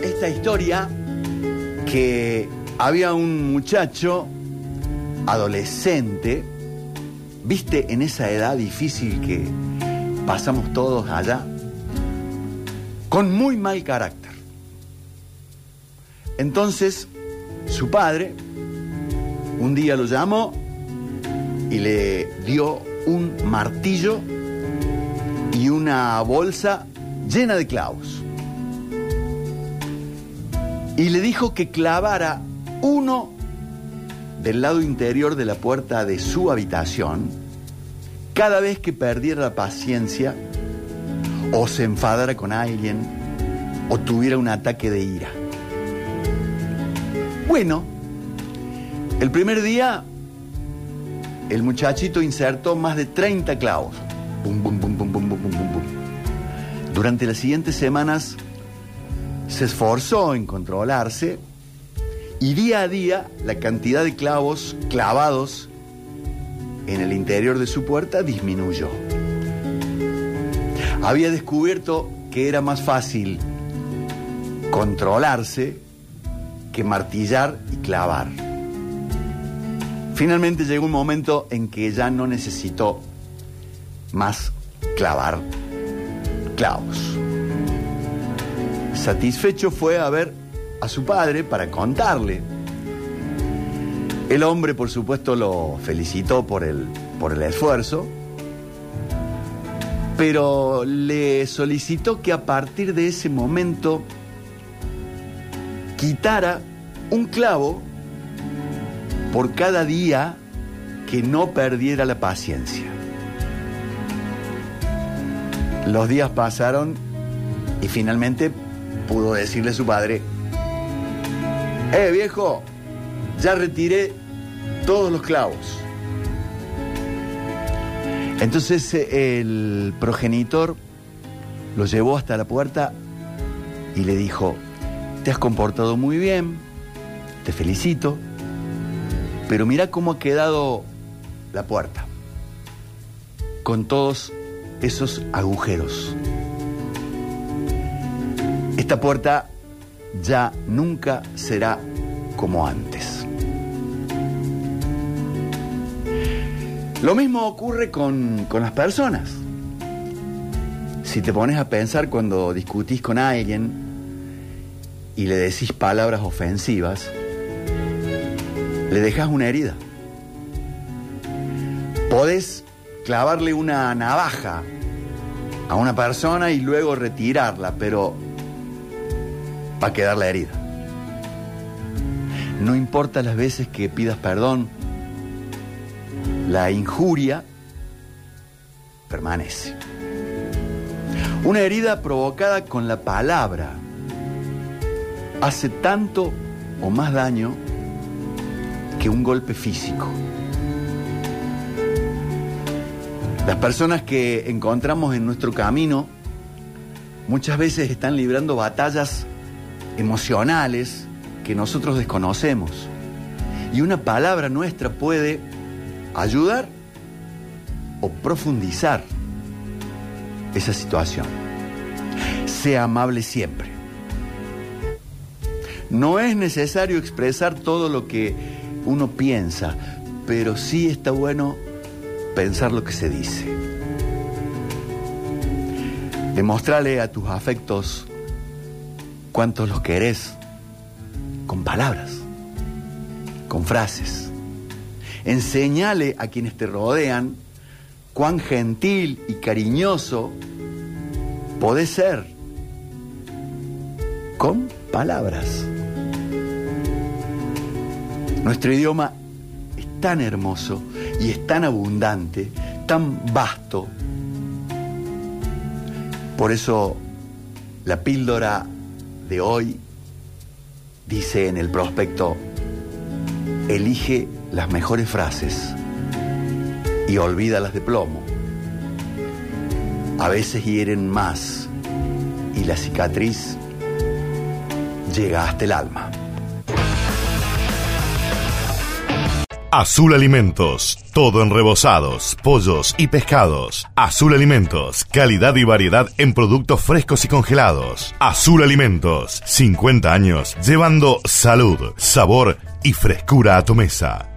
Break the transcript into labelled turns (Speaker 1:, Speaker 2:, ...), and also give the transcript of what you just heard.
Speaker 1: esta historia que había un muchacho adolescente, viste, en esa edad difícil que pasamos todos allá, con muy mal carácter. Entonces, su padre un día lo llamó y le dio un martillo y una bolsa llena de clavos. Y le dijo que clavara uno del lado interior de la puerta de su habitación cada vez que perdiera la paciencia o se enfadara con alguien o tuviera un ataque de ira. Bueno, el primer día el muchachito insertó más de 30 clavos. Durante las siguientes semanas se esforzó en controlarse y día a día la cantidad de clavos clavados en el interior de su puerta disminuyó. Había descubierto que era más fácil controlarse que martillar y clavar. Finalmente llegó un momento en que ya no necesitó más clavar clavos. Satisfecho fue a ver a su padre para contarle. El hombre, por supuesto, lo felicitó por el, por el esfuerzo, pero le solicitó que a partir de ese momento quitara un clavo por cada día que no perdiera la paciencia. Los días pasaron y finalmente pudo decirle a su padre, eh viejo, ya retiré todos los clavos. Entonces eh, el progenitor lo llevó hasta la puerta y le dijo, te has comportado muy bien, te felicito, pero mira cómo ha quedado la puerta, con todos esos agujeros. Esta puerta ya nunca será como antes. Lo mismo ocurre con, con, las personas. Si te pones a pensar cuando discutís con alguien y le decís palabras ofensivas, le dejas una herida. Podés clavarle una navaja a una persona y luego retirarla, pero va a quedar la herida. No importa las veces que pidas perdón, la injuria permanece. Una herida provocada con la palabra hace tanto o más daño que un golpe físico. Las personas que encontramos en nuestro camino muchas veces están librando batallas emocionales que nosotros desconocemos. Y una palabra nuestra puede ayudar o profundizar esa situación. Sea amable siempre. No es necesario expresar todo lo que uno piensa, pero sí está bueno pensar lo que se dice. Demostrale a tus afectos cuánto los querés con palabras, con frases. Enseñale a quienes te rodean cuán gentil y cariñoso podés ser con palabras. Nuestro idioma es tan hermoso y es tan abundante, tan vasto. Por eso la píldora de hoy dice en el prospecto, elige las mejores frases y olvida las de plomo. A veces hieren más y la cicatriz llega hasta el alma.
Speaker 2: Azul Alimentos, todo en rebozados, pollos y pescados. Azul Alimentos, calidad y variedad en productos frescos y congelados. Azul Alimentos, 50 años llevando salud, sabor y frescura a tu mesa.